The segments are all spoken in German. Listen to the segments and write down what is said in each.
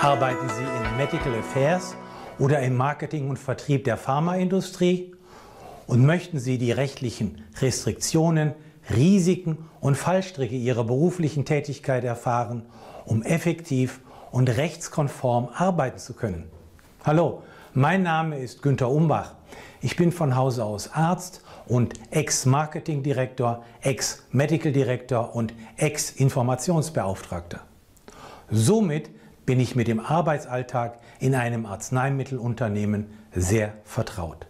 Arbeiten Sie in Medical Affairs oder im Marketing und Vertrieb der Pharmaindustrie? Und möchten Sie die rechtlichen Restriktionen, Risiken und Fallstricke Ihrer beruflichen Tätigkeit erfahren, um effektiv und rechtskonform arbeiten zu können? Hallo, mein Name ist Günter Umbach. Ich bin von Hause aus Arzt und Ex-Marketing-Direktor, Ex-Medical-Direktor und Ex-Informationsbeauftragter. Somit bin ich mit dem Arbeitsalltag in einem Arzneimittelunternehmen sehr vertraut.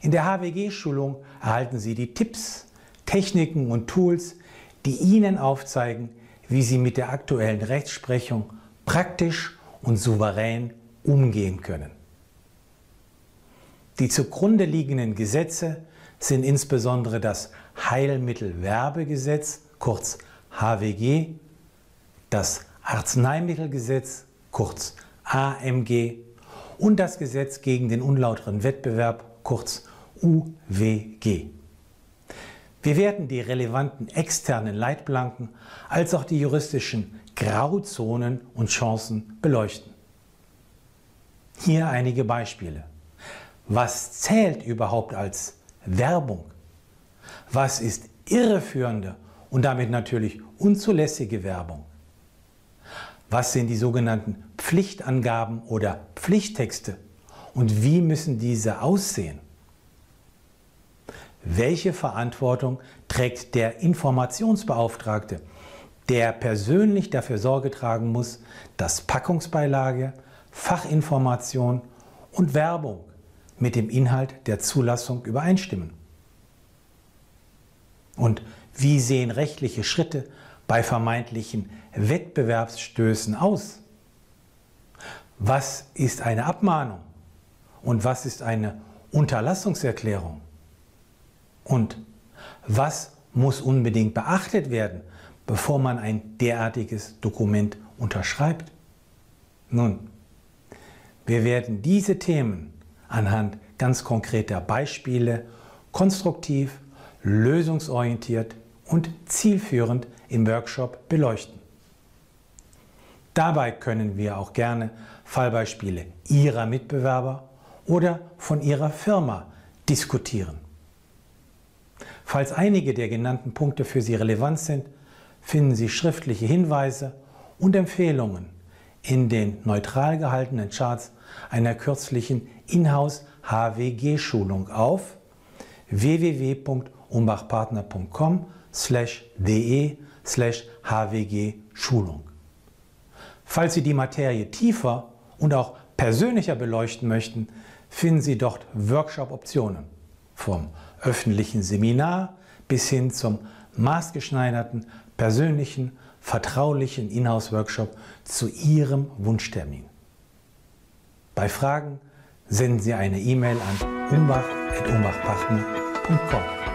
In der HWG-Schulung erhalten Sie die Tipps, Techniken und Tools, die Ihnen aufzeigen, wie Sie mit der aktuellen Rechtsprechung praktisch und souverän umgehen können. Die zugrunde liegenden Gesetze sind insbesondere das Heilmittelwerbegesetz, kurz HWG, das Arzneimittelgesetz, kurz AMG, und das Gesetz gegen den unlauteren Wettbewerb, kurz UWG. Wir werden die relevanten externen Leitplanken als auch die juristischen Grauzonen und Chancen beleuchten. Hier einige Beispiele. Was zählt überhaupt als Werbung? Was ist irreführende und damit natürlich unzulässige Werbung? Was sind die sogenannten Pflichtangaben oder Pflichttexte und wie müssen diese aussehen? Welche Verantwortung trägt der Informationsbeauftragte, der persönlich dafür Sorge tragen muss, dass Packungsbeilage, Fachinformation und Werbung mit dem Inhalt der Zulassung übereinstimmen? Und wie sehen rechtliche Schritte bei vermeintlichen Wettbewerbsstößen aus? Was ist eine Abmahnung und was ist eine Unterlassungserklärung? Und was muss unbedingt beachtet werden, bevor man ein derartiges Dokument unterschreibt? Nun, wir werden diese Themen anhand ganz konkreter Beispiele konstruktiv, lösungsorientiert und zielführend im Workshop beleuchten. Dabei können wir auch gerne Fallbeispiele Ihrer Mitbewerber oder von Ihrer Firma diskutieren. Falls einige der genannten Punkte für Sie relevant sind, finden Sie schriftliche Hinweise und Empfehlungen in den neutral gehaltenen Charts einer kürzlichen Inhouse HWG-Schulung auf www.umbachpartner.com de hwg-Schulung. Falls Sie die Materie tiefer und auch persönlicher beleuchten möchten, finden Sie dort Workshop-Optionen vom öffentlichen Seminar bis hin zum maßgeschneiderten, persönlichen, vertraulichen Inhouse-Workshop zu Ihrem Wunschtermin. Bei Fragen senden Sie eine E-Mail an umbach.umbachpartner.com.